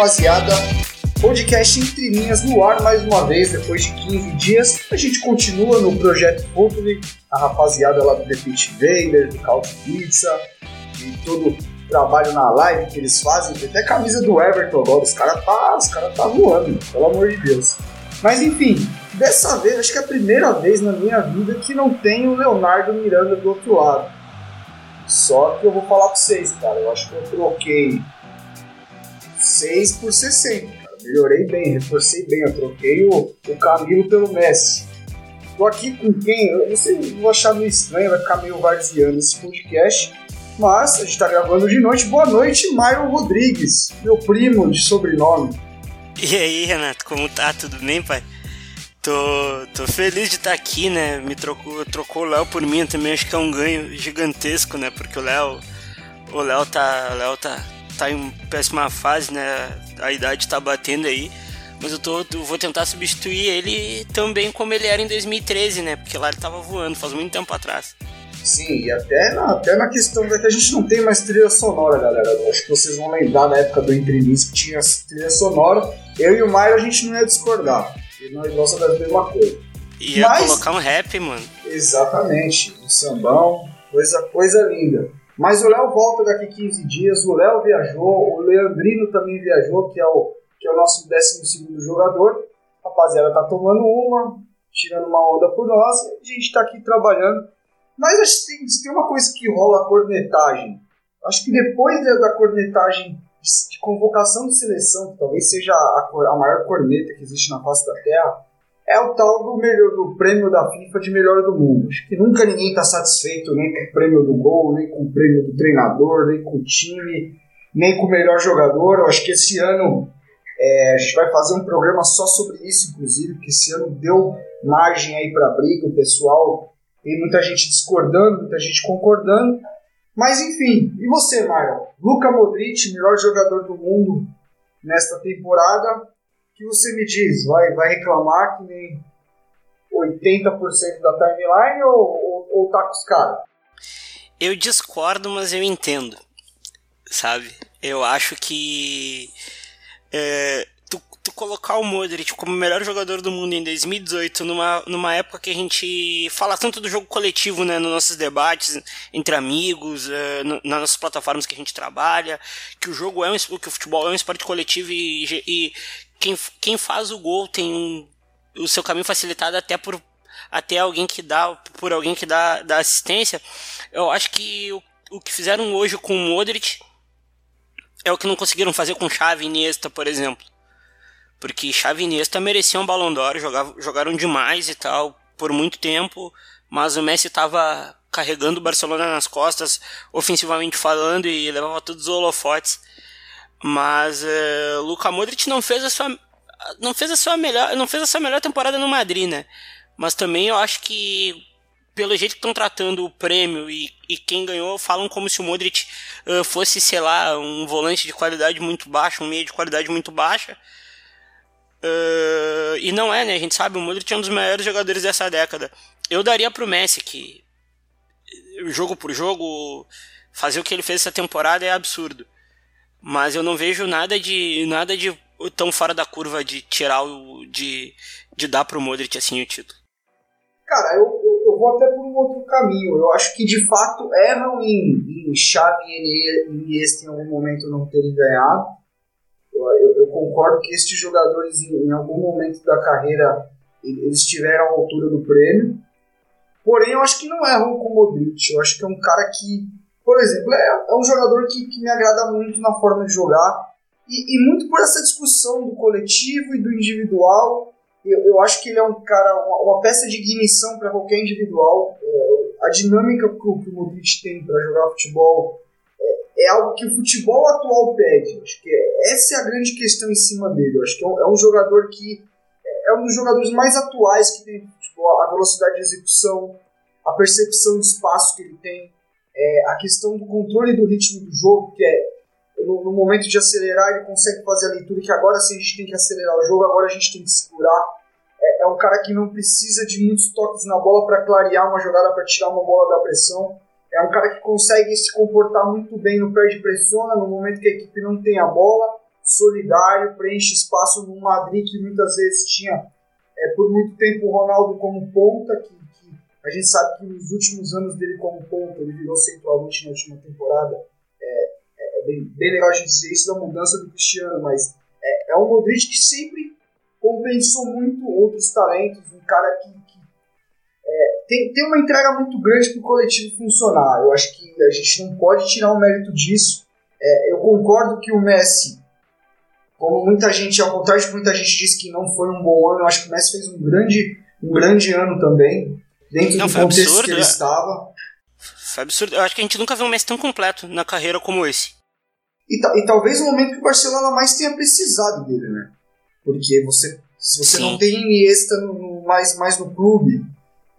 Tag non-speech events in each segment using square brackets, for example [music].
Rapaziada! Podcast Entre Linhas no ar mais uma vez, depois de 15 dias. A gente continua no projeto Futuri, a rapaziada lá do Pit Vader, do Couch Pizza, e todo o trabalho na live que eles fazem. Tem até camisa do Everton agora, os caras tá, os cara tá voando, pelo amor de Deus. Mas enfim, dessa vez, acho que é a primeira vez na minha vida que não tem o Leonardo Miranda do outro lado. Só que eu vou falar pra vocês, cara, eu acho que eu troquei 6 por 60, cara. Melhorei bem, reforcei bem. Eu troquei o, o Camilo pelo Messi. Tô aqui com quem? Eu não sei, vou achar meio estranho, vai ficar meio varziano esse podcast. Mas a gente tá gravando de noite. Boa noite, Maio Rodrigues, meu primo de sobrenome. E aí, Renato, como tá? Tudo bem, pai? Tô, tô feliz de estar aqui, né? Me trocou, trocou o Léo por mim também, acho que é um ganho gigantesco, né? Porque o Léo, o Léo tá, o Léo tá, tá em péssima fase, né? A idade tá batendo aí. Mas eu, tô, eu vou tentar substituir ele também como ele era em 2013, né? Porque lá ele tava voando, faz muito tempo atrás. Sim, e até na, até na questão da que a gente não tem mais trilha sonora, galera. Eu Acho que vocês vão lembrar na época do Entrevista que tinha trilha sonora. Eu e o Maio a gente não ia discordar. Porque nós gostamos da mesma coisa. Ia Mas- colocar um rap, mano. Exatamente, um sambão, coisa, coisa linda. Mas o Léo volta daqui 15 dias, o Léo viajou, o Leandrino também viajou, que é o, que é o nosso 12 jogador. A rapaziada tá tomando uma, tirando uma onda por nós, a gente tá aqui trabalhando. Mas acho que tem, uma coisa que rola a cornetagem. Acho que depois da, cornetagem de, de convocação de seleção, que talvez seja a, a maior corneta que existe na face da Terra, é o tal do, melhor, do prêmio da FIFA de melhor do mundo. Acho que nunca ninguém está satisfeito nem com o prêmio do gol, nem com o prêmio do treinador, nem com o time, nem com o melhor jogador. Eu acho que esse ano é, a gente vai fazer um programa só sobre isso, inclusive, porque esse ano deu margem aí para briga, o pessoal tem muita gente discordando, muita gente concordando. Mas enfim, e você, Mário? Luka Modric, melhor jogador do mundo nesta temporada. Que você me diz? Vai, vai reclamar que nem 80% da timeline ou, ou, ou tá com os caras? Eu discordo, mas eu entendo. Sabe? Eu acho que. é, tu, tu colocar o Modric como o melhor jogador do mundo em 2018, numa, numa época que a gente fala tanto do jogo coletivo, né? Nos nossos debates entre amigos, é, no- nas nossas plataformas que a gente trabalha, que o jogo é um, que o futebol é um esporte coletivo e, e quem, quem faz o gol tem um, o seu caminho facilitado até por até alguém que dá por alguém que dá, dá assistência. Eu acho que o, o que fizeram hoje com o Modric é o que não conseguiram fazer com Xavi e Iniesta, por exemplo. Porque Xavi e Iniesta mereciam um Ballon d'Or, jogavam, jogaram demais e tal, por muito tempo, mas o Messi estava carregando o Barcelona nas costas, ofensivamente falando, e levava todos os holofotes. Mas eh, Luka Modric não fez a sua não fez a sua melhor, não fez a sua melhor temporada no Madrid, né? Mas também eu acho que pelo jeito que estão tratando o prêmio e, e quem ganhou falam como se o Modric eh, fosse, sei lá, um volante de qualidade muito baixa, um meia de qualidade muito baixa. Eh, e não é, né? A gente sabe, o Modric é um dos maiores jogadores dessa década. Eu daria pro Messi que jogo por jogo fazer o que ele fez essa temporada é absurdo. Mas eu não vejo nada de nada de tão fora da curva de tirar o de de dar pro Modric assim o título. Cara, eu, eu, eu vou até por um outro caminho. Eu acho que de fato erram em, em Xavi e Iniesta em algum momento não terem ganhado. Eu, eu, eu concordo que estes jogadores em, em algum momento da carreira eles estiveram à altura do prêmio. Porém, eu acho que não erram com o Modric. Eu acho que é um cara que, por exemplo, é, é um jogador que, que me agrada muito na forma de jogar. E, e muito por essa discussão do coletivo e do individual. Eu, eu acho que ele é um cara, uma, uma peça de ignição para qualquer individual. É, a dinâmica que o, que o Modric tem para jogar futebol é, é, algo que o futebol atual pede. Acho que é, essa é a grande questão em cima dele. Acho que é um, é um, jogador que é um dos jogadores mais atuais que tem futebol, a velocidade de execução, a percepção de espaço que ele tem, é, a questão do controle do ritmo do jogo, que é no, no, momento de acelerar ele consegue fazer a leitura que agora sim a gente tem que acelerar o jogo, agora a gente tem que segurar é, é um cara que não precisa de muitos toques na bola para clarear uma jogada, para tirar uma bola da pressão. É um cara que consegue se comportar muito bem no perde pressiona, no momento que a equipe não tem a bola, solidário, preenche espaço no Madrid que muitas vezes tinha é, por muito tempo o Ronaldo como ponta, que, a gente sabe que nos últimos anos dele como ponta, ele virou centralmente na última temporada. É, é, é bem, bem legal a gente dizer isso da mudança do Cristiano, mas é, é um Modric que sempre compensou muito outros talentos, um cara que, que é, tem, tem uma entrega muito grande para o coletivo funcionar. Eu acho que a gente não pode tirar o mérito disso. É, eu concordo que o Messi, como muita gente, ao contrário de muita gente disse que não foi um bom ano, eu acho que o Messi fez um grande, um grande ano também, dentro não, do contexto absurdo, que ele é. estava. Foi absurdo. Eu acho que a gente nunca viu um Messi tão completo na carreira como esse. E, e talvez o momento que o Barcelona mais tenha precisado dele, né? Porque você, se você Sim. não tem Iniesta no, no, mais, mais no clube,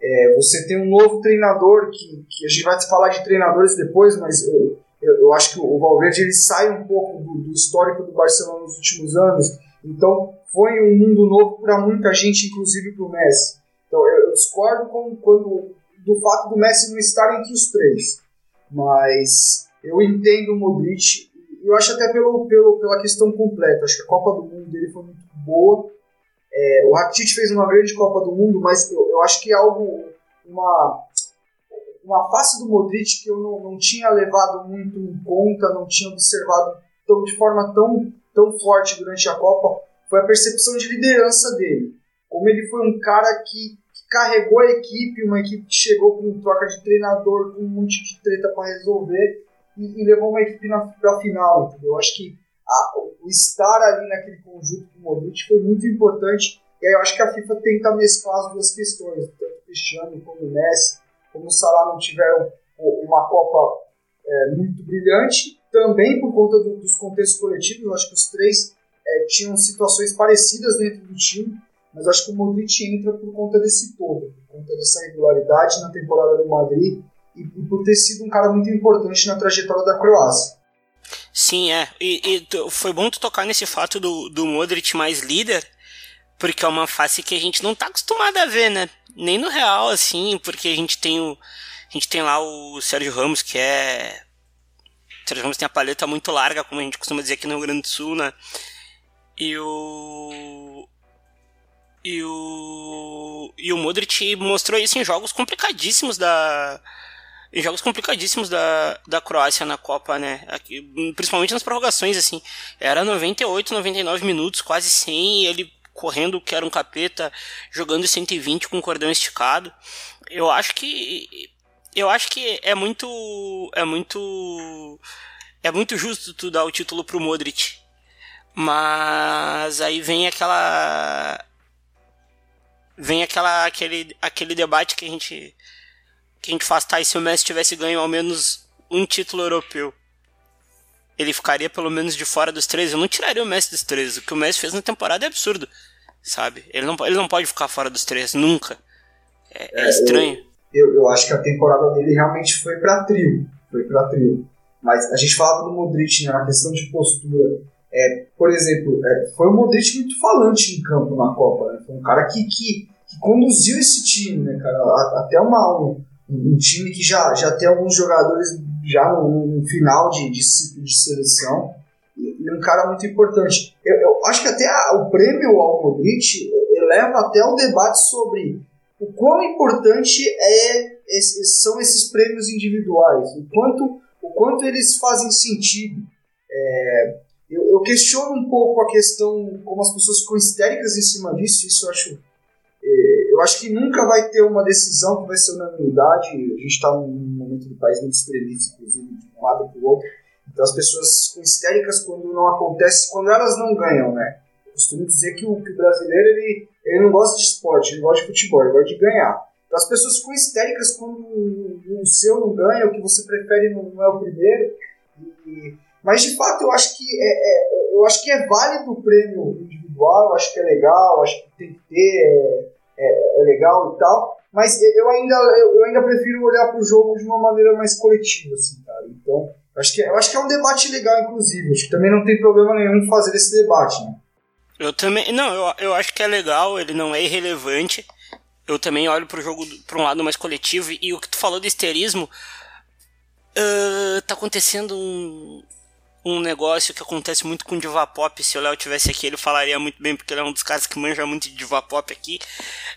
é, você tem um novo treinador, que, que a gente vai falar de treinadores depois, mas eu, eu, eu acho que o Valverde ele sai um pouco do, do histórico do Barcelona nos últimos anos, então foi um mundo novo para muita gente, inclusive para o Messi. Então eu, eu discordo com, quando, do fato do Messi não estar entre os três, mas eu entendo o Modric eu acho até pelo, pelo, pela questão completa. Acho que a Copa do Mundo dele foi muito boa. É, o Rakitic fez uma grande Copa do Mundo, mas eu, eu acho que é algo, uma, uma face do Modric que eu não, não tinha levado muito em conta, não tinha observado tão, de forma tão, tão forte durante a Copa, foi a percepção de liderança dele. Como ele foi um cara que, carregou a equipe, uma equipe que chegou com troca de treinador, com um monte de treta para resolver, e, e, levou uma equipe para a final, entendeu? Eu acho que a, o estar ali naquele conjunto com o Modric foi muito importante. E aí eu acho que a FIFA tenta mesclar as duas questões, tanto o Cristiano como o Messi, como o Salah não tiveram uma Copa é, muito brilhante, também por conta do, dos contextos coletivos, eu acho que os três é, tinham situações parecidas dentro do time, mas acho que o Modric entra por conta desse todo, por conta dessa regularidade na temporada do Madrid e, e por ter sido um cara muito importante na trajetória da Croácia. Sim, é. E, e, foi bom tu tocar nesse fato do, do Modric mais líder, porque é uma face que a gente não tá acostumado a ver, né? Nem no Real, assim, porque a gente tem o. A gente tem lá o Sérgio Ramos, que é. O Sérgio Ramos tem a paleta muito larga, como a gente costuma dizer aqui no Rio Grande do Sul, né? E o. E o. E o Modric mostrou isso em jogos complicadíssimos da em jogos complicadíssimos da, da Croácia na Copa, né? Aqui, principalmente nas prorrogações, assim. Era 98, 99 minutos, quase 100, ele correndo que era um capeta, jogando 120 com o cordão esticado. Eu acho que eu acho que é muito é muito é muito justo tu dar o título pro Modric. Mas aí vem aquela vem aquela aquele aquele debate que a gente que a gente faz, tá, e se o Messi tivesse ganho ao menos um título europeu, ele ficaria pelo menos de fora dos três. Eu não tiraria o Messi dos três. O que o Messi fez na temporada é absurdo, sabe? Ele não, ele não pode ficar fora dos três, nunca. É, é, é estranho. Eu, eu, eu, acho que a temporada dele realmente foi pra trio. Foi pra trio. Mas a gente falava do Modric, né, na questão de postura. É, por exemplo, é, foi um Modric muito falante em campo na Copa. Né? Foi um cara que, que, que conduziu esse time, né, cara? Até uma, um, um time que já, já tem alguns jogadores já no, no final de, de ciclo de seleção e, e, um cara muito importante. Eu, eu acho que até a, o prêmio ao Modric eleva até o debate sobre o quão importante é, são esses prêmios individuais, o quanto, o quanto eles fazem sentido. É, eu, eu, questiono um pouco a questão, como as pessoas ficam histéricas em cima disso, isso eu acho eu acho que nunca vai ter uma decisão que vai ser unanimidade. A gente está num momento do país muito extremista, inclusive, de um lado para o outro. Então as pessoas ficam histéricas quando não acontece, quando elas não ganham, né? Eu costumo dizer que o, que o brasileiro ele, ele não gosta de esporte, ele gosta de futebol, ele gosta de ganhar. as pessoas ficam histéricas quando o, seu não ganha, o que você prefere não é o primeiro. E, mas de fato eu acho que é, é, eu acho que é válido o prêmio individual, eu acho que é legal, acho que tem que ter, é, é, é legal e tal. Mas eu ainda, eu ainda prefiro olhar para o jogo de uma maneira mais coletiva, assim, cara. Então, eu acho, que, eu acho que é um debate legal, inclusive. Acho que também não tem problema nenhum fazer esse debate, né? Eu também. Não, eu, eu acho que é legal, ele não é irrelevante. Eu também olho pro jogo para um lado mais coletivo. E o que tu falou do histerismo. Uh, tá acontecendo um, um negócio que acontece muito com diva pop. Se o Léo tivesse aqui, ele falaria muito bem, porque ele é um dos caras que manja muito de diva pop aqui.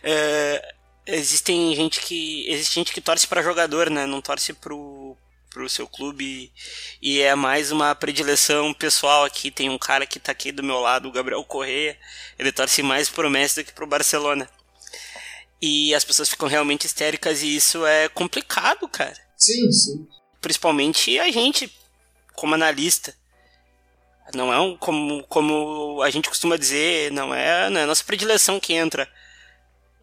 Uh, existem gente que existe gente que torce para jogador, né? Não torce pro pro seu clube e é mais uma predileção pessoal aqui. Tem um cara que tá aqui do meu lado, o Gabriel Correia, ele torce mais pro Messi do que pro Barcelona. E as pessoas ficam realmente histéricas e isso é complicado, cara. Sim, sim. Principalmente a gente, como analista. Não é um, como, como a gente costuma dizer, não é, não é a nossa predileção que entra.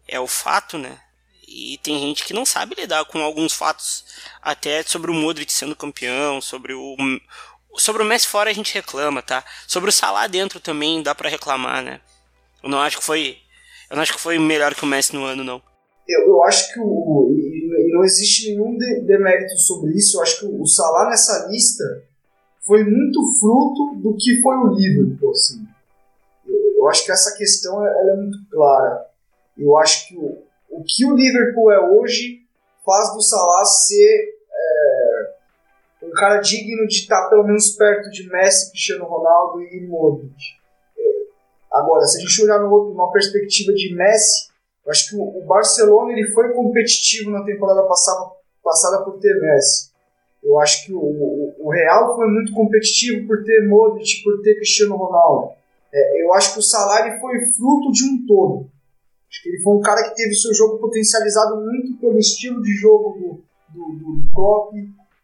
É o fato, né? E tem gente que não sabe lidar com alguns fatos, até sobre o Modric sendo campeão, sobre o sobre o Messi fora a gente reclama, tá? Sobre o Salah dentro também dá para reclamar, né? Eu não acho que foi eu não acho que foi melhor que o Messi no ano não. Eu, eu acho que o não existe nenhum demérito sobre isso. Eu acho que o Salah nessa lista foi muito fruto do que foi o Liverpool, assim. Eu, acho que essa questão ela é muito clara. Eu acho que o, o que o Liverpool é hoje faz do Salah ser é, um cara digno de estar pelo menos perto de Messi, Cristiano Ronaldo e Modric. É, agora, se a gente olhar numa perspectiva de Messi, eu acho que o, Barcelona ele foi competitivo na temporada passada, passada por ter Messi. Eu acho que o, o, o Real foi muito competitivo por ter Modric, por ter Cristiano Ronaldo. É, eu acho que o Salah foi fruto de um todo. Acho que ele foi um cara que teve seu jogo potencializado muito pelo estilo de jogo do, do, do Klopp,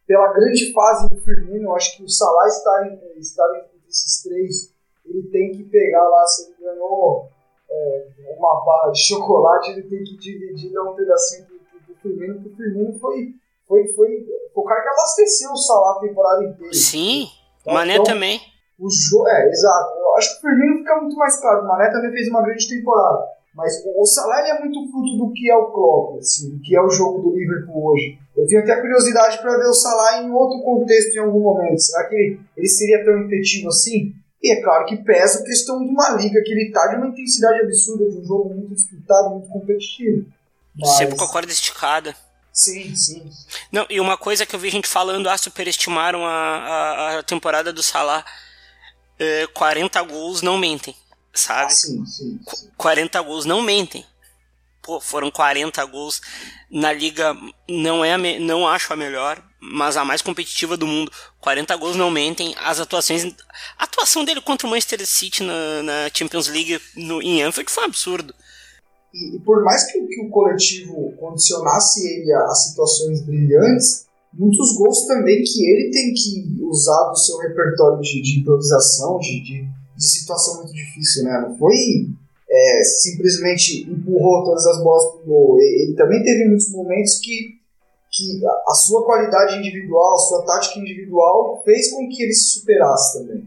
pela grande fase do Firmino. Eu acho que o Salah em, está entre esses três. Ele tem que pegar lá, se ele ganhou é, uma barra de chocolate, ele tem que dividir, dar um pedacinho do, do Firmino, porque o Firmino foi, foi, foi, foi o cara que abasteceu o Salah a temporada inteira. Sim, tá? Mané então, também. O jo é, exato. Eu acho que o Firmino fica muito mais claro. O Mané também fez uma grande temporada. Mas o Salah é muito fruto do que é o Klopp, assim, do que é o jogo do Liverpool hoje. Eu tenho até curiosidade para ver o Salah em outro contexto em algum momento. Será que ele, ele seria tão efetivo assim? E é claro que pesa a questão de uma liga que ele está de uma intensidade absurda, de um jogo muito disputado, muito competitivo. Mas... Sempre com a corda esticada. Sim, sim. Não, e uma coisa que eu vi gente falando, ah, superestimaram a, a, a temporada do Salah. É, 40 gols não mentem sabe? Ah, sim, sim, sim. 40 gols não mentem. Pô, foram 40 gols na liga, não é me... não acho a melhor, mas a mais competitiva do mundo. 40 gols não mentem. As atuações, a atuação dele contra o Manchester City na, na Champions League no, em Anfield foi um absurdo. E, e por mais que, que, o coletivo condicionasse ele a, a situações brilhantes, muitos gols também que ele tem que usar do seu repertório de, de improvisação, de, de de situação muito difícil, né? Não foi é, simplesmente empurrou todas as bolas pro gol. Ele também teve muitos momentos que, que a sua qualidade individual, a sua tática individual fez com que ele se superasse também.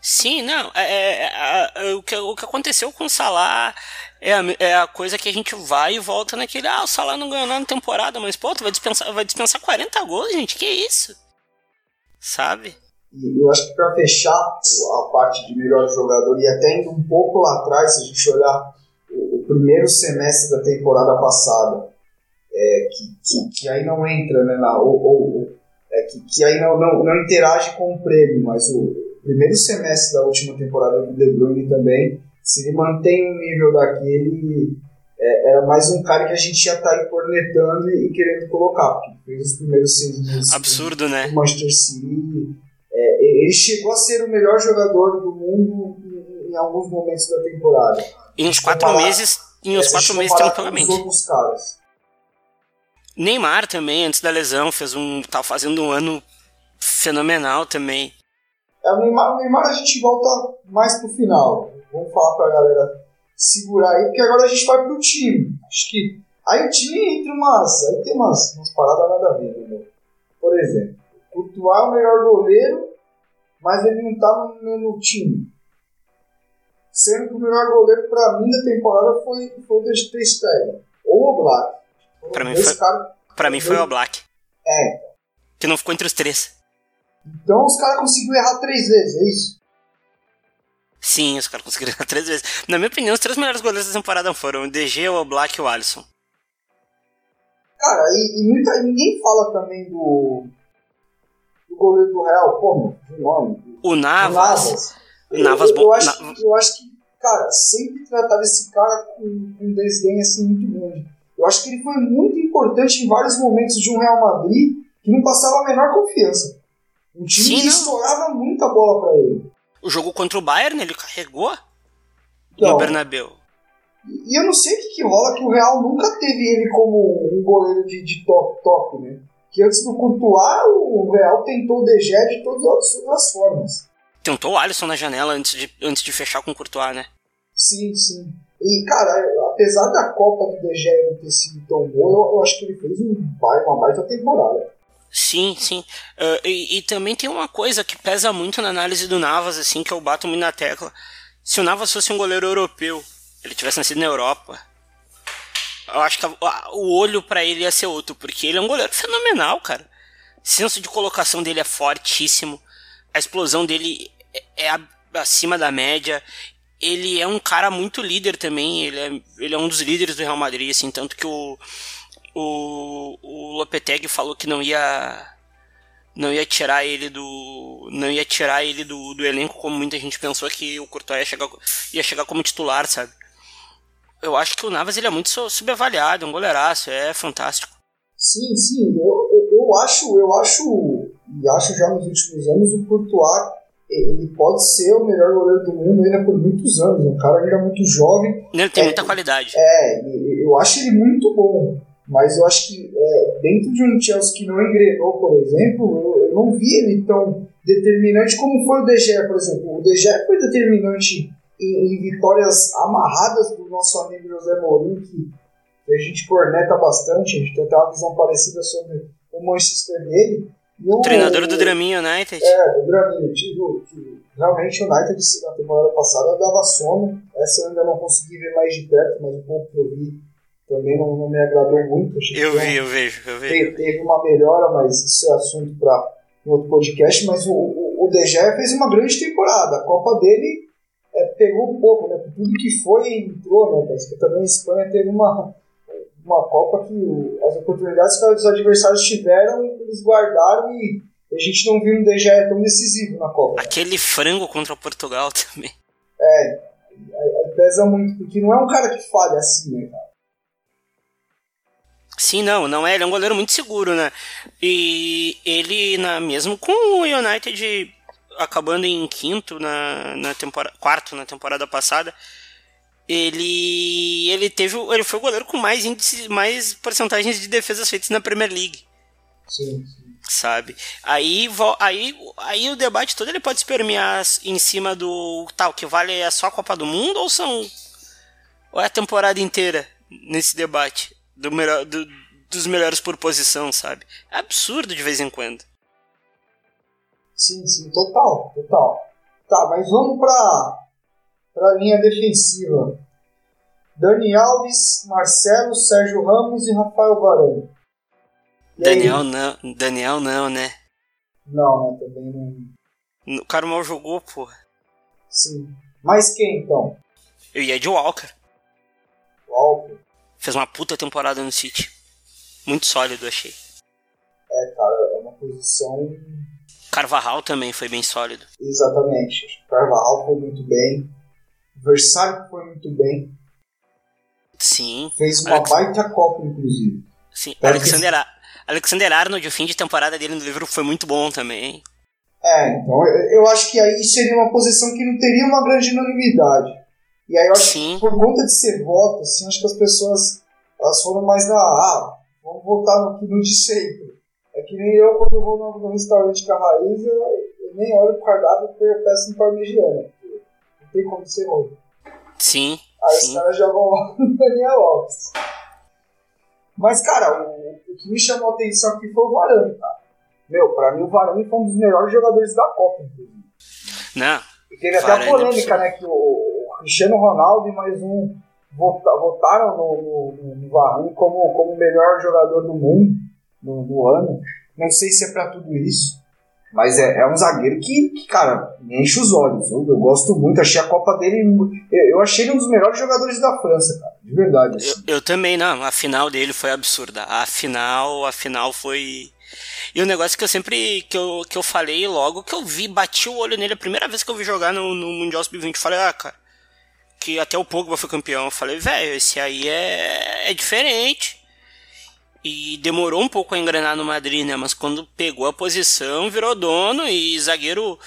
Sim, não. É, é, é, é o, que, o que aconteceu com o Salah é a, é a coisa que a gente vai e volta naquele. Ah, o Salah não ganhou nada na temporada, mas pô, tu vai dispensar, vai dispensar 40 gols, gente. Que isso? Sabe? E eu acho que para fechar a parte de melhor jogador, e até indo um pouco lá atrás, se a gente olhar o, o primeiro semestre da temporada passada, é, que, que, que, aí não entra, né, na, ou, ou é, que, que aí não, não, não interage com o prêmio, mas o primeiro semestre da última temporada do De Bruyne também, se ele mantém o nível daquele, é, era mais um cara que a gente já tá aí cornetando e, e querendo colocar, porque fez os primeiros seis meses. Absurdo, do, né? Do Manchester City é, ele chegou a ser o melhor jogador do mundo em, em alguns momentos da temporada. Em uns quatro comparar, meses, em uns quatro meses tranquilamente. outros caras. Neymar também, antes da lesão, fez um. tá fazendo um ano fenomenal também. É, o, Neymar, o Neymar a gente volta mais pro final. Vamos falar pra galera segurar aí, porque agora a gente vai pro time. Acho que. Aí o time entra umas. Aí tem umas, umas paradas nada a ver, meu? Por exemplo, o Courtois é o melhor goleiro, mas ele não tá no mesmo time. Sendo que o melhor goleiro pra mim da temporada foi, foi o De Stegen. Ou o Black. Pra mim foi- caras- Pra mim foi o Black. É. Que não ficou entre os três. Então os caras conseguiram errar três vezes, é isso? Sim, os caras conseguiram [laughs] errar três vezes. Na minha opinião, os três melhores goleiros da temporada foram o DG, o Black e o Alisson. Cara, e, e muita, ninguém fala também do. do goleiro do Real, meu, de nome. O do Navas. Eu- Navas eu, eu, acho, Na- que- eu acho que, cara, sempre trataram esse cara com, com um desdém assim muito grande. Eu acho que ele foi muito importante em vários momentos de um Real Madrid que não passava a menor confiança. Um time Sim, que não. estourava muita bola pra ele. O jogo contra o Bayern, ele carregou Então, no Bernabéu. E eu não sei o que, que rola que o Real nunca teve ele como um goleiro de, de top, top, né? Que antes do Courtois, o Real tentou o De Gea de todas as, formas. Tentou o Alisson na janela antes de, antes de fechar com o Courtois, né? Sim, sim. E, cara, apesar da Copa do Gea não ter sido tão boa, eu, eu acho que ele fez um, uma baita temporada. Sim, sim. Ah, e, e também tem uma coisa que pesa muito na análise do Navas, assim, que eu bato muito na tecla. Se o Navas fosse um goleiro europeu, ele tivesse nascido na Europa, eu acho que a- a- o olho pra ele ia ser outro, porque ele é um goleiro fenomenal, cara. O senso de colocação dele é fortíssimo, a explosão dele é, é acima da média. Ele é um cara muito líder também, ele é, ele é um dos líderes do Real Madrid, assim, tanto que o, o, o Lopetegui falou que não ia não ia tirar ele do não ia tirar ele do, do elenco como muita gente pensou que o Courtois ia chegar ia chegar como titular, sabe? Eu acho que o Navas ele é muito su- subavaliado, é um goleiraço, é fantástico. Sim, sim. Eu, eu, eu acho, eu acho, e acho já nos últimos anos, o Courtois, ele pode ser o melhor goleiro do mundo ainda por muitos anos. É um cara ainda muito jovem. Ele tem É, muita qualidade. É, eu acho ele muito bom. Mas eu acho que é, dentro de um Chelsea que não engrenou, por exemplo, eu, eu não vi ele tão determinante como foi o De Gea, por exemplo. O De Gea foi determinante em, em vitórias amarradas do nosso amigo José Mourinho, que, a gente corneta bastante, a gente tem até uma visão parecida sobre o Manchester dele. O, Treinador do Dramin United. é, o Draminho, tipo, que realmente o United na temporada passada dava sono. Essa eu ainda não consegui ver mais de perto, mas o pouco que eu vi também não, não me agradou muito. Eu vi, eu vejo, eu vejo. Teve, teve uma melhora, mas isso é assunto para um outro podcast. Mas o, o, o De Gea fez uma grande temporada. A Copa dele é, pegou um pouco, né? Tudo que foi entrou, né? Também a Espanha teve uma, uma Copa que o- as oportunidades que os adversários tiveram, eles guardaram e a gente não viu um De Gea tão decisivo na Copa. Aquele frango contra Portugal [laughs] também. Aí pesa muito, porque não é um cara que falha assim, né, cara? Sim, não, não é. Ele é um goleiro muito seguro, né? E ele, na, mesmo com o United acabando em quinto na, na temporada. quarto na temporada passada, ele. ele teve. ele foi o goleiro com mais índice, mais porcentagens de defesas feitas na Premier League. Sim, sim. Sabe? Aí, aí, aí o debate todo ele pode se permear em cima do tal, que vale é só a Copa do Mundo ou são. Ou é a temporada inteira nesse debate do melhor, do- dos melhores por posição, sabe? É absurdo de vez em quando. Sim, sim, total, total. Tá, mas vamos pra, pra linha defensiva. Dani Alves, Marcelo, Sérgio Ramos e Rafael Varane. E aí? Daniel não, Daniel não, né? Não, né, também não. O cara mal jogou, porra. Sim. Mas quem, então? Eu ia de Walker. O Alves? Fez uma puta temporada no City. Muito sólido, achei. É, cara, é uma posição... Carvajal também foi bem sólido. Exatamente. Que Carvajal foi muito bem. Versário foi muito bem. Sim, Fez uma Alex- baita Copa, inclusive. sim. Pera Alexander, A- Alexander Arnold, o fim de temporada dele no livro foi muito bom também. É, então eu, eu acho que aí seria uma posição que não teria uma grande unanimidade. E aí eu acho Sim. que por conta de ser voto, assim, acho que as pessoas elas foram mais na ah, vamos votar no, no de sempre. É que nem eu quando eu vou no, no restaurante com a raiz, eu, eu nem olho pro cardápio porque peço um parmegiana. Não tem como ser ruim. Sim, Aí os sim. caras já vão lá no Daniel Alves. Mas, cara, o, o que me chamou a atenção aqui foi o Varane, cara. Meu, pra mim o Varane foi um dos melhores jogadores da Copa, inclusive. Não. E teve até a polêmica, absurdo. né? Que o Cristiano Ronaldo e mais um vota- votaram no, no, no Varane como, como o melhor jogador do mundo no, no ano. Não sei se é pra tudo isso. Mas é, é um zagueiro que, que, cara, me enche os olhos. Eu, eu gosto muito, achei a Copa dele. Eu, eu achei ele um dos melhores jogadores da França, cara. De verdade. assim. Eu, eu também, não. A final dele foi absurda. A final, a final foi. E o negócio que eu sempre. Que eu, que eu falei logo que eu vi, bati o olho nele a primeira vez que eu vi jogar no, no Mundial Sub-20. eu Falei, ah, cara. Que até o Pogba foi campeão. Eu falei, velho, esse aí é, é diferente. E demorou um pouco a engrenar no Madrid, né? Mas quando pegou a posição, virou dono e zagueiro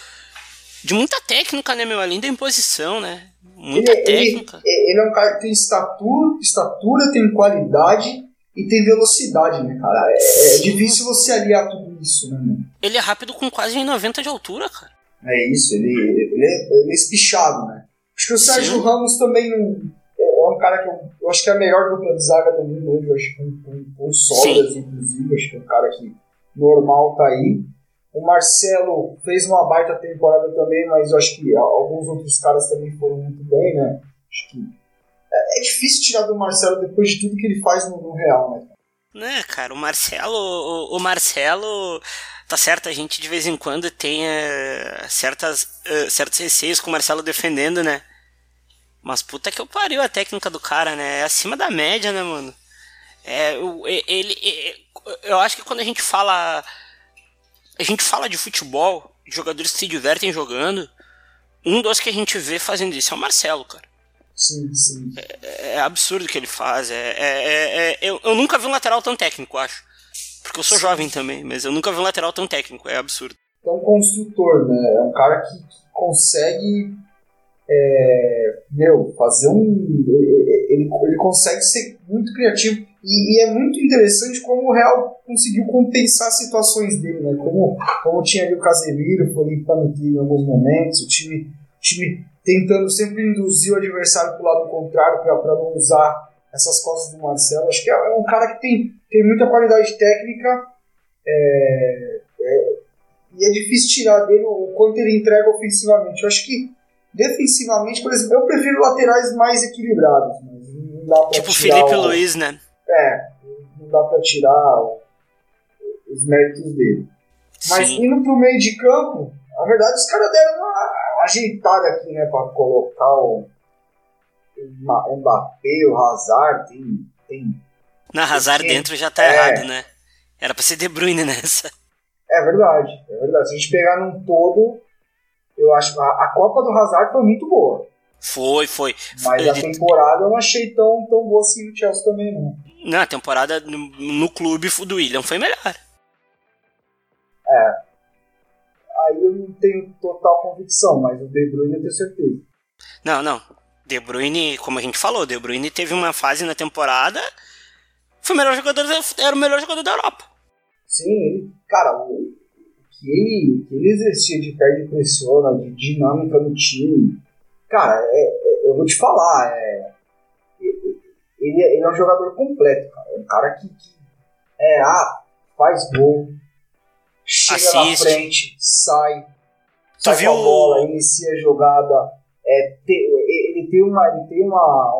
de muita técnica, né, meu? Além da imposição, né? Muita Ele, ele, técnica. ele é um cara que tem estatura, estatura, tem qualidade e tem velocidade, né, cara? É, é difícil você aliar tudo isso, né, mano? Ele é rápido com quase 90 de altura, cara. É isso, ele, ele, é, ele é espichado, né? Acho que o Sérgio Sim. Ramos também não- é um cara que eu, eu acho que é a melhor dupla de zaga do mundo hoje, acho que com, com, com o Solas, inclusive, acho que é um cara que normal tá aí. O Marcelo fez uma baita temporada também, mas eu acho que alguns outros caras também foram muito bem, né? Acho que é, é difícil tirar do Marcelo depois de tudo que ele faz no, no Real, né? Né, cara, o Marcelo. O, o Marcelo. Tá certo, a gente de vez em quando tem eh, certas, eh, certos receios com o Marcelo defendendo, né? Mas puta que eu pariu a técnica do cara, né? É acima da média, né, mano? É, o- e- ele, eu acho que quando a gente fala. A gente fala de futebol, de jogadores que se divertem jogando. Um dos que a gente vê fazendo isso é o Marcelo, cara. Sim, sim. É absurdo o que ele faz. É, é- é- é- eu, eu nunca vi um lateral tão técnico, acho. Porque eu sou jovem também, mas eu nunca vi um lateral tão técnico. É absurdo. é um construtor, né? É um cara que, que consegue, é, meu, fazer um. Ele, ele, consegue ser muito criativo. E, e é muito interessante como o Real conseguiu compensar situações dele, né? Como, como tinha ali o Casemiro, foi limpando o time em alguns momentos, o time, time tentando sempre induzir o adversário para o lado contrário para não usar essas costas do Marcelo. Acho que é, é um cara que tem, tem muita qualidade técnica. É, é, e é difícil tirar dele o quanto ele entrega ofensivamente. Eu acho que defensivamente, por exemplo, eu prefiro laterais mais equilibrados, mas não dá pra tipo o tirar Felipe o- Luiz, né? É, não dá pra tirar os méritos dele. Mas Sim. indo pro meio de campo, na verdade os caras deram uma, ajeitada aqui, né, pra colocar o, o Mbappé, o Hazard, tem, tem Na Hazard Sim. dentro já tá É. errado, né? Era pra ser De Bruyne nessa. É verdade, é verdade. Se a gente pegar num todo, eu acho a, a Copa do Hazard foi muito boa. Foi, foi. Mas a Ele- temporada eu não achei tão, tão boa assim no Chelsea também, não. Na temporada no, no clube do William foi melhor. Aí eu não tenho total convicção, mas o De Bruyne eu tenho certeza. Não, não. De Bruyne, como a gente falou, De Bruyne teve uma fase na temporada. Foi o melhor jogador, era o melhor jogador da Europa. Sim, cara, o, o que ele, que ele exercia de perde pressiona, de dinâmica no time, cara, é, é- eu vou te falar, é, ele, é- ele é um jogador completo, cara. É um cara que, que é, ah, faz gol, chega na Assiste. frente, sai, Tu sai viu com a bola, inicia a jogada. É, te- ele tem uma, ele tem uma,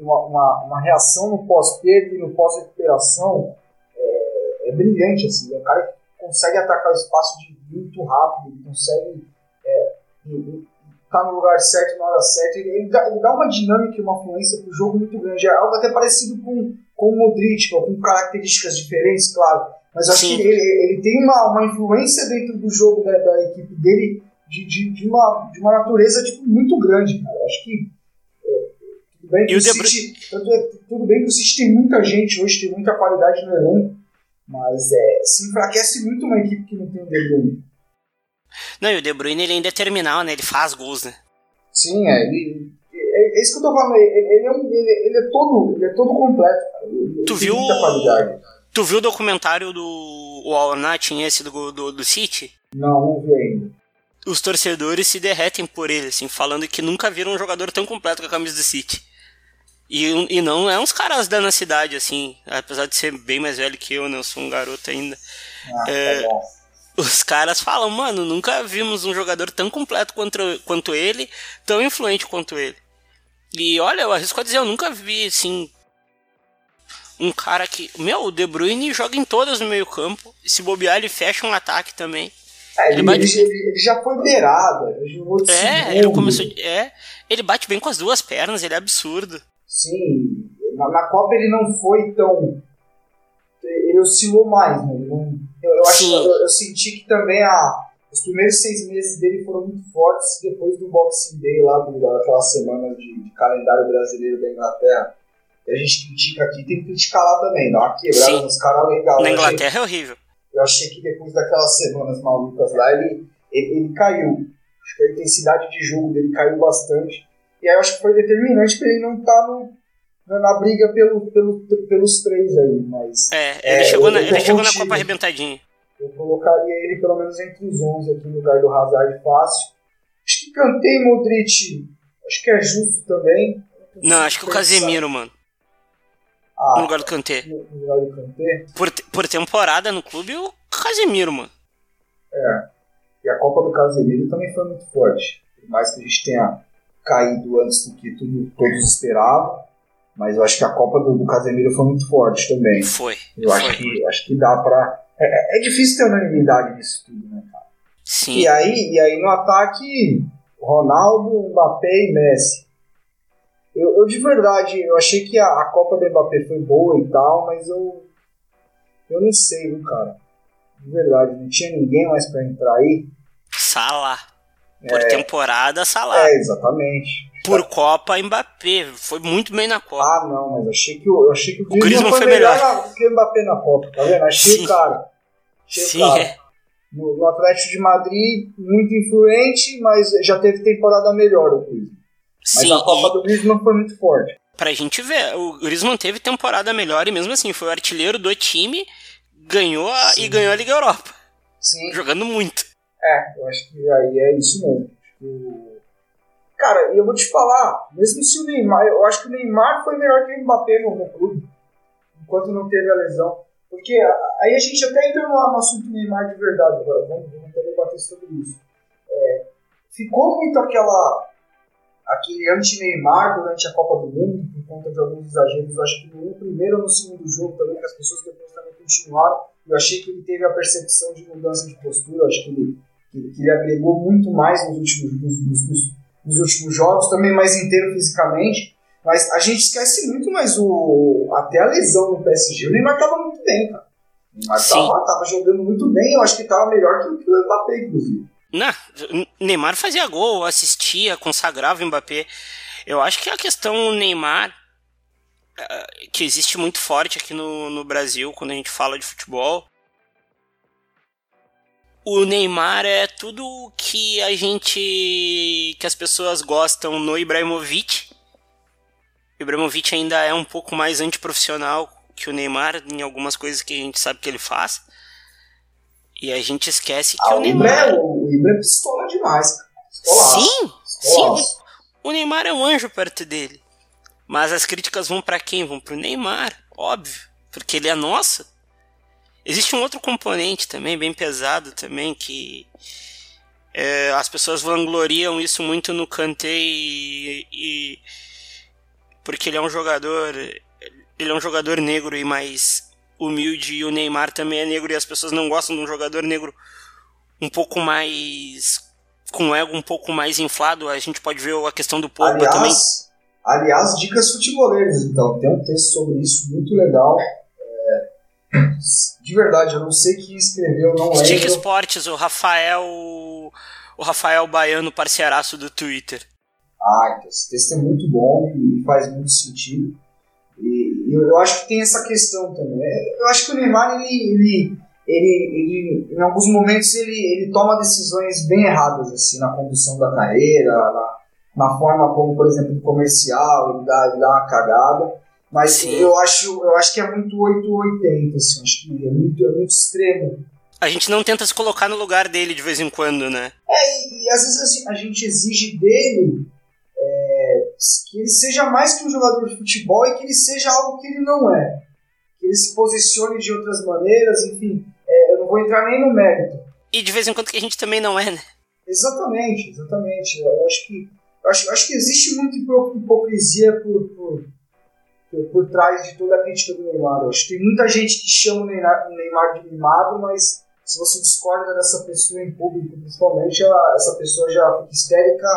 uma, uma, uma reação no pós-perda e no pós-recuperação é, é brilhante, assim. É um cara que consegue atacar o espaço de muito rápido, ele consegue estar no lugar certo na hora certa. Ele, ele dá, ele dá uma dinâmica e uma fluência pro jogo muito grande. É algo até parecido com, com o Modric, com características diferentes, claro. Mas acho Sim. que ele, ele tem uma, uma influência dentro do jogo da, da equipe dele de, de, de, uma, de uma natureza tipo, muito grande, cara. Acho que. é, tudo, bem que o o Bru- City, tanto é- tudo bem que o City tem muita gente hoje, tem muita qualidade no elenco, mas é, se enfraquece muito uma equipe que não tem o De Bruyne. Não, e o De Bruyne ele é indeterminal, né? Ele faz gols, né? Sim, é, ele, é, é isso que eu tô falando. Ele, ele é, um, ele, ele é todo, ele é todo completo, cara. Tu viu-. Tu viu o documentário do Alnat, esse do, do, do City? Não, não vi ainda. Os torcedores se derretem por ele, assim, falando que nunca viram um jogador tão completo com a camisa do City. E, e não é uns caras da na cidade, assim, apesar de ser bem mais velho que eu, né? Eu sou um garoto ainda. Ah, É. tá bom. Os caras falam, mano, nunca vimos um jogador tão completo quanto, quanto ele, tão influente quanto ele. E olha, eu arrisco a dizer, eu nunca vi, assim, um cara que. Meu, o De Bruyne joga em todas no meio-campo. Se bobear, ele fecha um ataque também. É, ele, Ele bate- ele- já foi beirada, ele É, ele começou. É, ele bate bem com as duas pernas, ele é absurdo. Sim, na, na Copa ele não foi tão. Ele oscilou mais, né? Eu, eu acho, eu, eu senti que também a, os primeiros seis meses dele foram muito fortes depois do Boxing Day lá, do, daquela semana de, de calendário brasileiro da Inglaterra. E a gente critica aqui, tem que criticar lá também, dá uma quebrada Sim. nos caras legal. Na achei- Inglaterra é horrível. eu achei que depois daquelas semanas malucas lá, ele, ele, ele caiu. Acho que a intensidade de jogo dele caiu bastante. E aí eu acho que foi determinante pra ele não estar no, na, briga pelo, pelo, pelos três aí. Mas É, É, ele chegou, eu- na, eu ele chegou na. Copa arrebentadinho. eu colocaria ele pelo menos entre os 11 aqui no lugar do Hazard fácil. Acho que Kanté e Modric, acho que é justo também. Não, acho que o Casemiro, mano. Ah, No lugar do Kanté. no no lugar do Kanté. Por, por temporada no clube, o Casemiro, mano. E a Copa do Casemiro também foi muito forte. Por mais que a gente tenha caído antes do que tudo, todos esperavam. Mas eu acho que a Copa do, do Casemiro foi muito forte também. Foi. Eu acho foi. que, acho que dá pra. É, é- é difícil ter unanimidade nisso tudo, né, cara? Sim. E aí, e aí no ataque, Ronaldo, Mbappé e Messi. Eu, eu de verdade, eu achei que a, a Copa do Mbappé foi boa e tal, mas eu. Eu não sei, viu, cara? De verdade, não tinha ninguém mais pra entrar aí. Salah. Por temporada, Salah. É, exatamente. Por Copa, Mbappé. Foi muito bem na Copa. Ah, não, mas achei que o, eu achei que o Griezmann, Griezmann foi, foi melhor, que o Mbappé na Copa, tá vendo? Achei Sim. cara. Achei Sim, é. No, no Atlético de Madrid, muito influente, mas já teve temporada melhor o Griezmann. Mas Sim, a Copa e do Griezmann foi muito forte. pra gente ver, o Griezmann teve temporada melhor e mesmo assim foi o artilheiro do time, ganhou a, e ganhou a Liga Europa. Sim. Jogando muito. É, eu acho que aí é isso mesmo. Acho que o- Cara, eu vou te falar, mesmo se o Neymar, eu acho que o Neymar foi melhor que o Mbappé no, clube, enquanto não teve a lesão. Porque aí a gente até entra no assunto Neymar de verdade agora, vamos, vamos até debater sobre isso. É, ficou muito aquela aquele anti-Neymar durante a Copa do Mundo, por conta de alguns exageros. Eu acho que no primeiro ou no segundo jogo também, que as pessoas depois também continuaram. Eu achei que ele teve a percepção de mudança de postura. Eu acho que ele, que, que ele agregou muito mais nos últimos, nos, nos- nos- últimos jogos, também mais inteiro fisicamente. Mas a gente esquece muito mais o. Até a lesão no PSG. O Neymar tava muito bem, cara. O Neymar tava, tava jogando muito bem. Eu acho que tava melhor que, o- que o Mbappé, inclusive. Não, Neymar fazia gol, assistia, consagrava o Mbappé. Eu acho que a questão Neymar, eh, que existe muito forte aqui no, no Brasil quando a gente fala de futebol, o Neymar é tudo que a gente. que as pessoas gostam no Ibrahimovic. O Ibrahimovic ainda é um pouco mais antiprofissional que o Neymar em algumas coisas que a gente sabe que ele faz. E a gente esquece que Ah, o o Ibra, Neymar. é- o Ibra é pistola demais, cara. Pistolaço. Sim, Pistolaço. O Neymar é um anjo perto dele. Mas as críticas vão pra quem? Vão pro Neymar, óbvio, porque ele é nosso. Existe um outro componente também, bem pesado também, que é, as pessoas vangloriam isso muito no Kanté e, e- porque ele é um jogador, ele é um jogador negro e mais humilde e o Neymar também é negro e as pessoas não gostam de um jogador negro um pouco mais com ego um pouco mais inflado. A gente pode ver a questão do Pogba também. Aliás, aliás, dicas futeboleiras, então. Tem um texto sobre isso muito legal. De verdade, eu não sei quem escreveu, não Stick lembro. Esportes, o Rafael o Rafael Baiano, parceiraço do Twitter. Ah, então esse texto é muito bom e faz muito sentido. E eu, eu acho que tem essa questão também. É, Eu acho que o Neymar, ele, ele, ele, ele em alguns momentos, ele, ele toma decisões bem erradas, assim, na condução da carreira, na, na forma como, por exemplo, comercial, ele dá, ele dá uma cagada. Mas Sim. eu acho, eu acho que é muito 880, assim, acho que é muito, é muito extremo. A gente não tenta se colocar no lugar dele de vez em quando, né? E, e às vezes assim, a gente exige dele é, que ele seja mais que um jogador de futebol e que ele seja algo que ele não é. Que ele se posicione de outras maneiras, enfim. É, eu não vou entrar nem no mérito. E de vez em quando que a gente também não é, né? Exatamente, exatamente. Eu acho que, eu acho, eu acho que existe muita hipo- hipocrisia por, por, por, trás de toda a crítica do Neymar. Que tem muita gente que chama o Neymar, Neymar de mimado, mas se você discorda dessa pessoa em público, principalmente, ela- essa pessoa já fica histérica,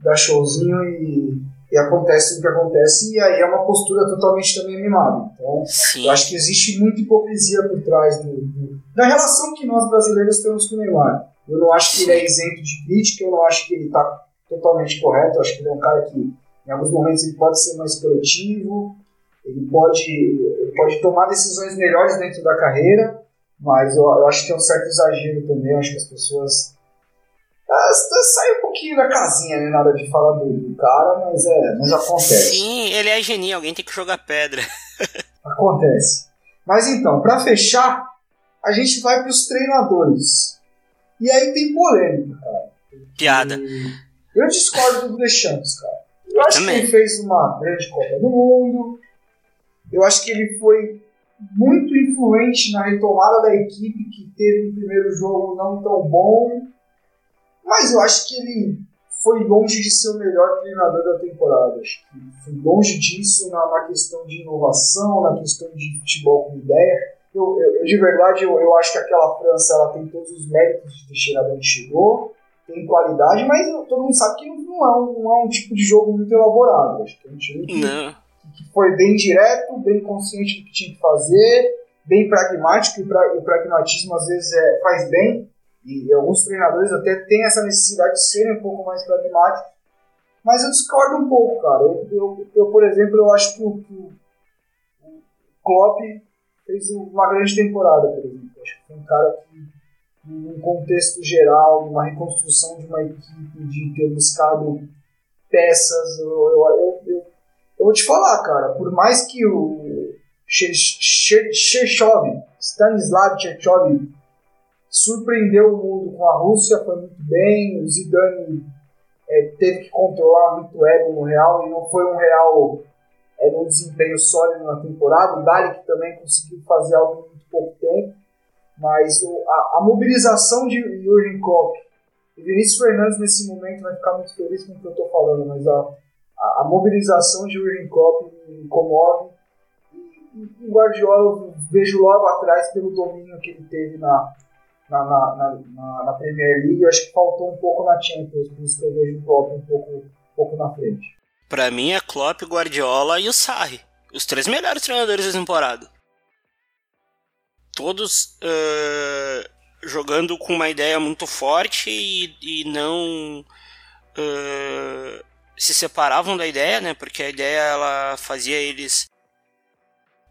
dá showzinho e, e acontece o que acontece, e aí é uma postura totalmente também mimada. Então, Sim. eu acho que existe muita hipocrisia por trás do, do- da relação que nós brasileiros temos com o Neymar. Eu não acho que ele é isento de crítica, eu não acho que ele está totalmente correto. Eu acho que ele é um cara que, em alguns momentos, ele pode ser mais coletivo, ele pode, ele pode tomar decisões melhores dentro da carreira, mas eu, eu acho que tem um certo exagero também. Eu acho que as pessoas saem um pouquinho da casinha, né, na hora de falar do, do cara, mas, é, mas acontece. Sim, ele é genial, alguém tem que jogar pedra. [laughs] Acontece. Mas então, para fechar, a gente vai para os treinadores. E aí tem polêmica, cara. Piada. Eu discordo do Deschamps, cara. Eu acho Também. que ele fez uma grande Copa do Mundo. Eu acho que ele foi muito influente na retomada da equipe que teve um primeiro jogo não tão bom. Mas eu acho que ele foi longe de ser o melhor treinador da temporada. Acho que foi longe disso na, na questão de inovação, na questão de futebol com ideia. Eu, eu- de verdade, eu, eu acho que aquela França ela tem todos os méritos de ter chegado onde chegou, tem qualidade, mas todo mundo sabe que não é um, não é um tipo de jogo muito elaborado. Acho que é um time que, Não. Que foi bem direto, bem consciente do que tinha que fazer, bem pragmático, e o pragmatismo às vezes é, faz bem, e alguns treinadores até têm essa necessidade de serem um pouco mais pragmáticos, mas eu discordo um pouco, cara. Eu, eu, eu, por exemplo, eu acho que o, o Klopp fez uma grande temporada, por exemplo. Acho que foi um cara que, num contexto geral, numa reconstrução de uma equipe, de ter buscado peças, eu, eu, eu, eu, eu vou te falar, cara, por mais que o Chechov, Stanislav Chechov, surpreendeu o mundo com a Rússia, foi muito bem, o Zidane é, teve que controlar muito o ego no Real, e não foi um Real é, num desempenho sólido na temporada, o que também conseguiu fazer algo em muito pouco tempo, mas o, a, a mobilização de Jurgen Klopp e Vinícius Fernandes nesse momento vai ficar muito feliz com o que eu estou falando, mas a, a, a mobilização de Jurgen Klopp me comove. E, Guardiola eu vejo logo atrás pelo domínio que ele teve na, na, na, na, na, Premier League. Eu acho que faltou um pouco na Champions, por isso que eu vejo o Klopp um pouco, um pouco na frente. Pra mim é Klopp, Guardiola e o Sarri. Os três melhores treinadores da temporada. Todos eh, jogando com uma ideia muito forte e, e não eh, se separavam da ideia, né? Porque a ideia ela fazia eles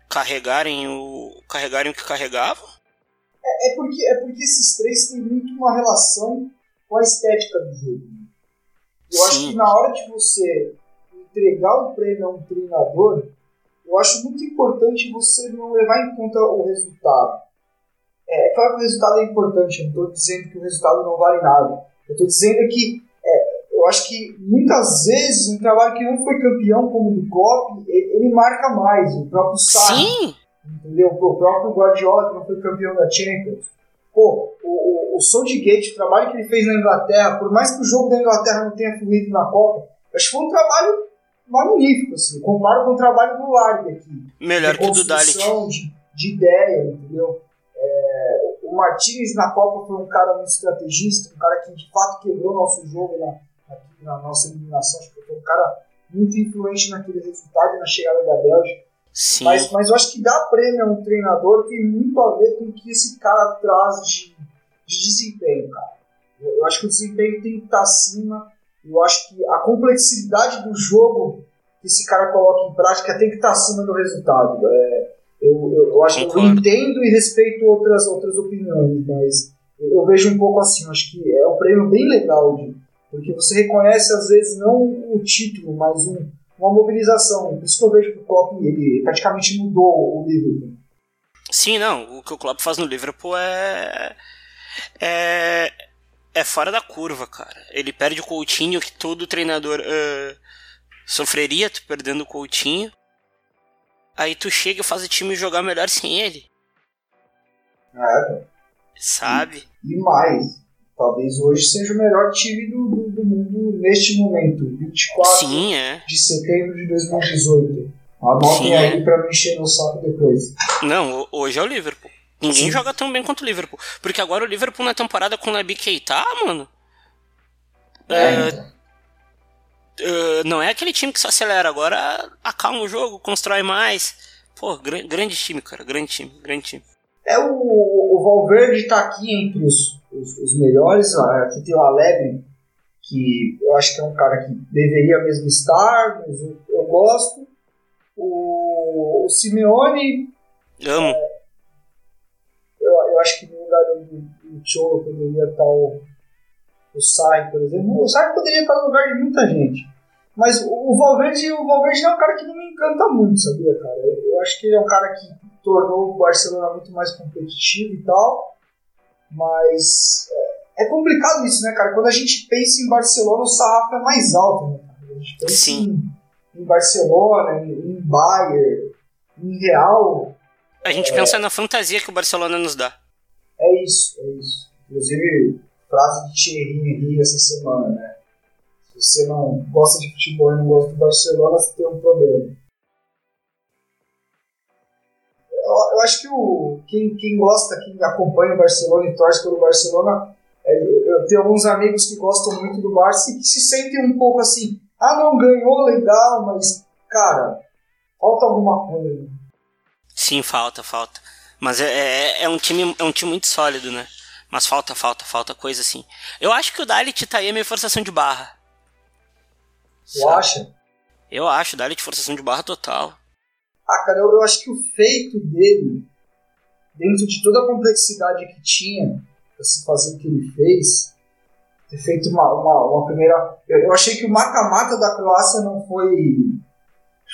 carregarem o carregarem o que carregavam. É, é porque, é porque esses três têm muito uma relação com a estética do jogo. Eu acho Sim. que na hora de você entregar o prêmio a um treinador, eu acho muito importante você não levar em conta o resultado. É, é claro que o resultado é importante, eu não estou dizendo que o resultado não vale nada. Eu estou dizendo que eu acho que muitas vezes um trabalho que não foi campeão, como o do Klopp, ele, ele marca mais. O próprio Sarri, Sim, entendeu? O próprio Guardiola, que não foi campeão da Champions. Pô, o, o, o Southgate, o trabalho que ele fez na Inglaterra, por mais que o jogo da Inglaterra não tenha fluído na Copa, acho que foi um trabalho magnífico, assim. Comparo com o trabalho do Largue aqui. melhor que o do Dalit. de, de ideia, entendeu? É, o Martinez na Copa foi um cara muito estrategista, um cara que de fato quebrou nosso jogo na, na, nossa eliminação. Acho que foi um cara muito influente naquele resultado na chegada da Bélgica. Sim, Mas, mas eu acho que dar prêmio a um treinador tem muito a ver com o que esse cara traz de, de desempenho, cara. Eu, eu acho que o desempenho tem que estar acima. Eu acho que a complexidade do jogo que esse cara coloca em prática tem que estar acima do resultado. É, eu, eu, eu acho que eu entendo e respeito outras, outras opiniões, mas eu, eu vejo um pouco assim. eu Acho que é um prêmio bem legal, de, porque você reconhece às vezes não o título, mas um, uma mobilização. Por isso que eu vejo que o Klopp ele praticamente mudou o Liverpool. Sim, não. O que o Klopp faz no Liverpool é. É. É fora da curva, cara. Ele perde o Coutinho, que todo treinador. eh, Sofreria tu perdendo o Coutinho. Aí tu chega e faz o time jogar melhor sem ele. É, Sabe? e mais. Talvez hoje seja o melhor time do, do, do mundo neste momento. 24 Sim, é. de setembro de 2018. Anotem Sim. aí pra me encher no saco depois. Não, ho- hoje é o Liverpool. Ninguém Sim. joga tão bem quanto o Liverpool. Porque agora o Liverpool na temporada com o Nabi Keita, mano. É, é, então. é, não é aquele time que só acelera. Agora acalma o jogo, constrói mais. Pô, gran- grande time, cara. Grande time, grande time. É o, o Valverde tá aqui entre os, os, os melhores. Aqui tem o Alegre, que eu acho que é um cara que deveria mesmo estar, mas eu, eu gosto. O, o Simeone, Amo. eu, eu acho que no lugar do, do Cholo poderia estar o, o Sai, por exemplo. O Sai poderia estar no lugar de muita gente. Mas o, o Valverde, o Valverde é um cara que não me encanta muito, sabia, cara? Eu, eu acho que ele é um cara que tornou o Barcelona muito mais competitivo e tal. Mas é, é complicado isso, né, cara? Quando a gente pensa em Barcelona, o sarrafo é mais alto, né, cara? A gente pensa Sim. Em, em Barcelona, em, em Bayern, em Real. A gente pensa na fantasia que o Barcelona nos dá. É isso, é isso. Inclusive, frase de Thierry Henry essa semana, né? Se você não gosta de futebol e não gosta do Barcelona, você tem um problema. Eu, eu acho que o, quem, quem gosta, quem acompanha o Barcelona e torce pelo Barcelona, é, eu tenho alguns amigos que gostam muito do Barça e que se sentem um pouco assim, ah não, ganhou, legal, mas, cara, falta alguma coisa. Sim, falta, falta. Mas é, é, é um time, é um time muito sólido, né? Mas falta, falta, falta coisa assim. Eu acho que o Dalit tá aí meio forçação de barra. Sabe? acha? Eu acho, Dalit forçação de barra total. Ah, cara, eu, eu acho que o feito dele, dentro de toda a complexidade que tinha pra se fazer o que ele fez, ter feito uma, uma, uma primeira. Eu, eu achei que o mata-mata da Croácia não foi.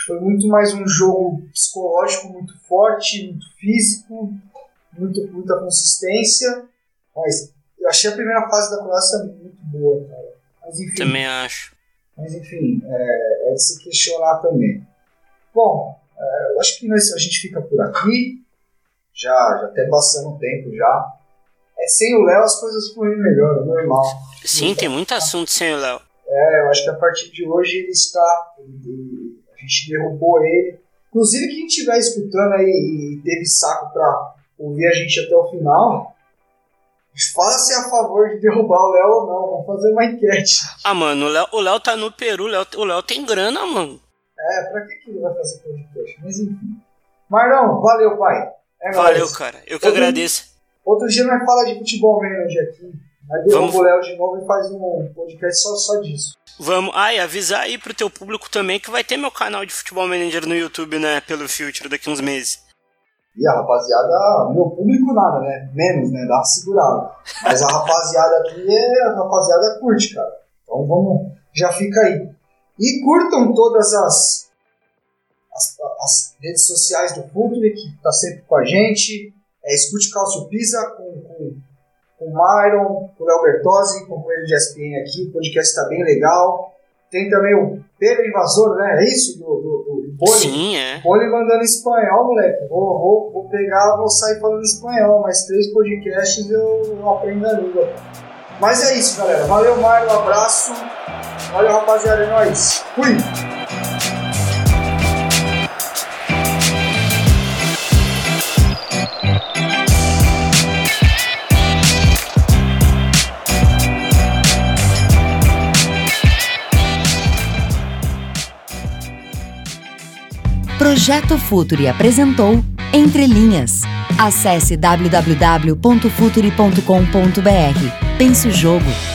Foi muito mais um jogo psicológico muito forte, muito físico, muito, muita consistência. Mas eu achei a primeira fase da Croácia muito boa, cara. Mas enfim. Também acho. Mas enfim, é, é de se questionar também. Bom, é, eu acho que nós, a gente fica por aqui. Já, já até passando o tempo já. É, sem o Léo as coisas fluem melhor, é normal. Sim, tem muito assunto sem o Léo. É, eu acho que a partir de hoje ele está. ele- a gente derrubou ele. Inclusive, quem estiver escutando aí e teve saco pra ouvir a gente até o final, fala se é a favor de derrubar o Léo ou não. Vamos fazer uma enquete. Ah, mano, o Léo, o Léo tá no Peru, o Léo, o Léo tem grana, mano. É, pra que, que ele vai fazer podcast? Mas enfim. Marlon, valeu, pai. É Valeu, nóis. cara. Eu que Outro- agradeço. Outro dia nós fala de futebol manager aqui. Aí derruba o Léo de novo e faz um podcast só, só disso. Vamos. Ah, e avisar aí pro teu público também que vai ter meu canal de Futebol Manager no YouTube, né? Pelo Future daqui uns meses. E a rapaziada, meu público nada, né? Menos, né? Dá uma segurada. Mas a rapaziada aqui é. A rapaziada curte, cara. Então vamos. Já fica aí. E curtam todas as. As, as redes sociais do Futuri, que tá sempre com a gente. É, escute Calcio Pisa com, com, com o Myron, com o Léo Bertozzi, companheiro de ESPN aqui. O podcast tá bem legal. Tem também o Pedro Invasor, né? É isso? Do, do, do. Sim, é. Boli mandando espanhol, moleque. Vou, vou, vou pegar, vou sair falando espanhol. Mais três podcasts eu, eu aprendo a língua. Mas é isso, galera. Valeu, Mário. Um abraço. Valeu, rapaziada. É nóis. Fui. Projeto Futuri apresentou Entre Linhas. Acesse www.futuri.com.br. Pense o jogo.